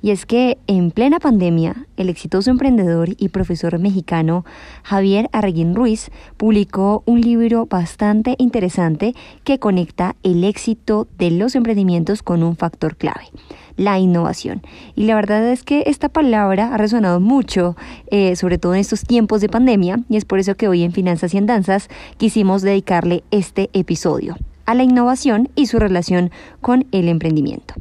Y es que en plena pandemia, el exitoso emprendedor y profesor mexicano Javier Arreguín Ruiz publicó un libro bastante interesante que conecta el éxito de los emprendimientos con un factor clave, la innovación. Y la verdad es que esta palabra ha resonado mucho, eh, sobre todo en estos tiempos de pandemia, y es por eso que hoy en Finanzas y Andanzas quisimos dedicarle este episodio a la innovación y su relación con el emprendimiento.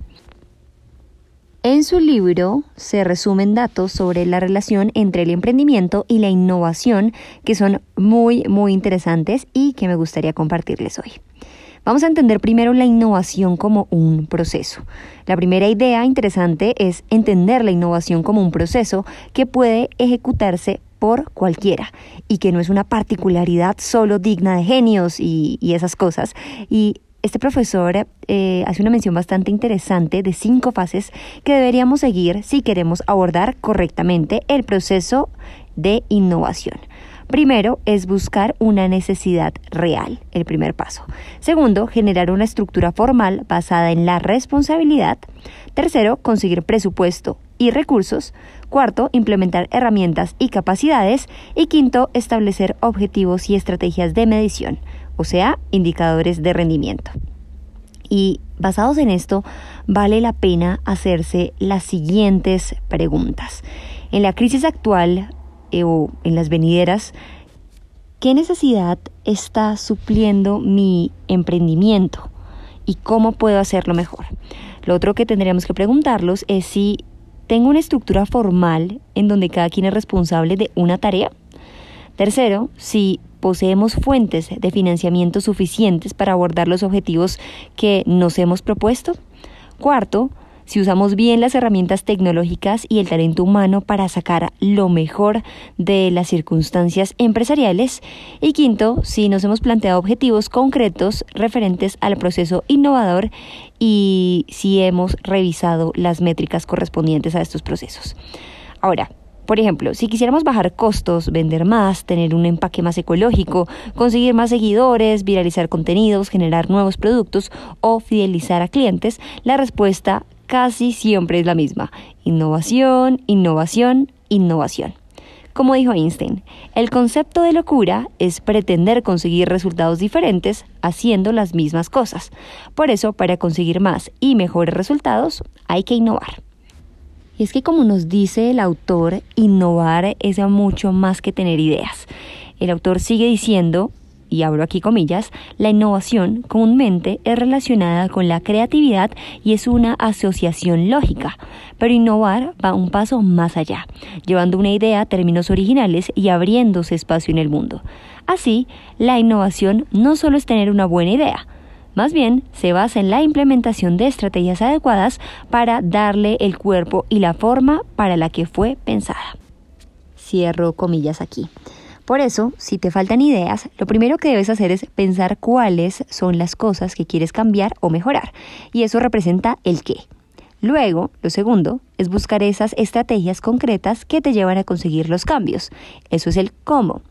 En su libro se resumen datos sobre la relación entre el emprendimiento y la innovación que son muy, muy interesantes y que me gustaría compartirles hoy. Vamos a entender primero la innovación como un proceso. La primera idea interesante es entender la innovación como un proceso que puede ejecutarse por cualquiera y que no es una particularidad solo digna de genios y, esas cosas. Y este profesor eh, hace una mención bastante interesante de cinco fases que deberíamos seguir si queremos abordar correctamente el proceso de innovación. Primero es buscar una necesidad real, el primer paso. Segundo, generar una estructura formal basada en la responsabilidad. Tercero, conseguir presupuesto y recursos. Cuarto, implementar herramientas y capacidades. Y quinto, establecer objetivos y estrategias de medición o sea, indicadores de rendimiento. Y basados en esto, vale la pena hacerse las siguientes preguntas. En la crisis actual eh, o en las venideras, ¿qué necesidad está supliendo mi emprendimiento? ¿Y cómo puedo hacerlo mejor? Lo otro que tendríamos que preguntarlos es si tengo una estructura formal en donde cada quien es responsable de una tarea. Tercero, si poseemos fuentes de financiamiento suficientes para abordar los objetivos que nos hemos propuesto. Cuarto, si usamos bien las herramientas tecnológicas y el talento humano para sacar lo mejor de las circunstancias empresariales. Y quinto, si nos hemos planteado objetivos concretos referentes al proceso innovador y si hemos revisado las métricas correspondientes a estos procesos. Ahora, por ejemplo, si quisiéramos bajar costos, vender más, tener un empaque más ecológico, conseguir más seguidores, viralizar contenidos, generar nuevos productos o fidelizar a clientes, la respuesta casi siempre es la misma. Innovación, innovación, innovación. Como dijo Einstein, el concepto de locura es pretender conseguir resultados diferentes haciendo las mismas cosas. Por eso, para conseguir más y mejores resultados, hay que innovar. Y es que como nos dice el autor, innovar es mucho más que tener ideas. El autor sigue diciendo, y abro aquí comillas, la innovación comúnmente es relacionada con la creatividad y es una asociación lógica, pero innovar va un paso más allá, llevando una idea a términos originales y abriéndose espacio en el mundo. Así, la innovación no solo es tener una buena idea, más bien, se basa en la implementación de estrategias adecuadas para darle el cuerpo y la forma para la que fue pensada. Cierro comillas aquí. Por eso, si te faltan ideas, lo primero que debes hacer es pensar cuáles son las cosas que quieres cambiar o mejorar. Y eso representa el qué. Luego, lo segundo, es buscar esas estrategias concretas que te llevan a conseguir los cambios. Eso es el cómo.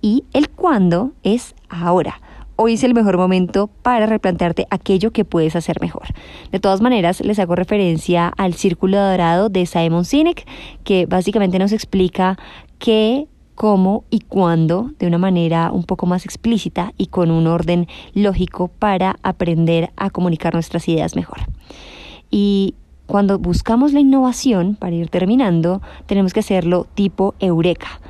Y el cuándo es ahora hoy es el mejor momento para replantearte aquello que puedes hacer mejor. De todas maneras, les hago referencia al círculo dorado de Simon Sinek, que básicamente nos explica qué, cómo y cuándo de una manera un poco más explícita y con un orden lógico para aprender a comunicar nuestras ideas mejor. Y cuando buscamos la innovación, para ir terminando, tenemos que hacerlo tipo eureka.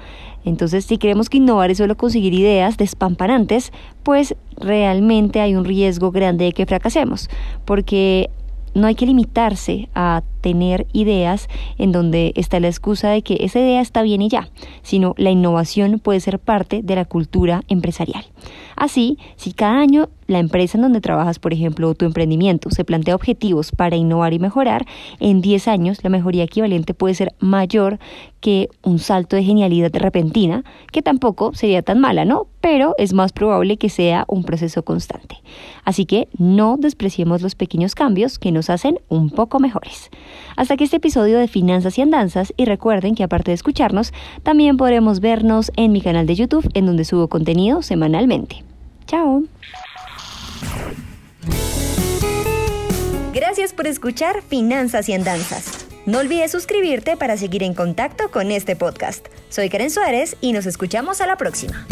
Entonces, si creemos que innovar es solo conseguir ideas despampanantes, pues realmente hay un riesgo grande de que fracasemos, porque no hay que limitarse a tener ideas en donde está la excusa de que esa idea está bien y ya, sino la innovación puede ser parte de la cultura empresarial. Así, si cada año la empresa en donde trabajas, por ejemplo, tu emprendimiento, se plantea objetivos para innovar y mejorar, en 10 años la mejoría equivalente puede ser mayor que un salto de genialidad repentina, que tampoco sería tan mala, ¿no? Pero es más probable que sea un proceso constante. Así que no despreciemos los pequeños cambios que nos hacen un poco mejores. Hasta aquí este episodio de Finanzas y Andanzas y recuerden que aparte de escucharnos, también podremos vernos en mi canal de YouTube en donde subo contenido semanalmente. Chao. Gracias por escuchar Finanzas y Andanzas. No olvides suscribirte para seguir en contacto con este podcast. Soy Karen Suárez y nos escuchamos a la próxima.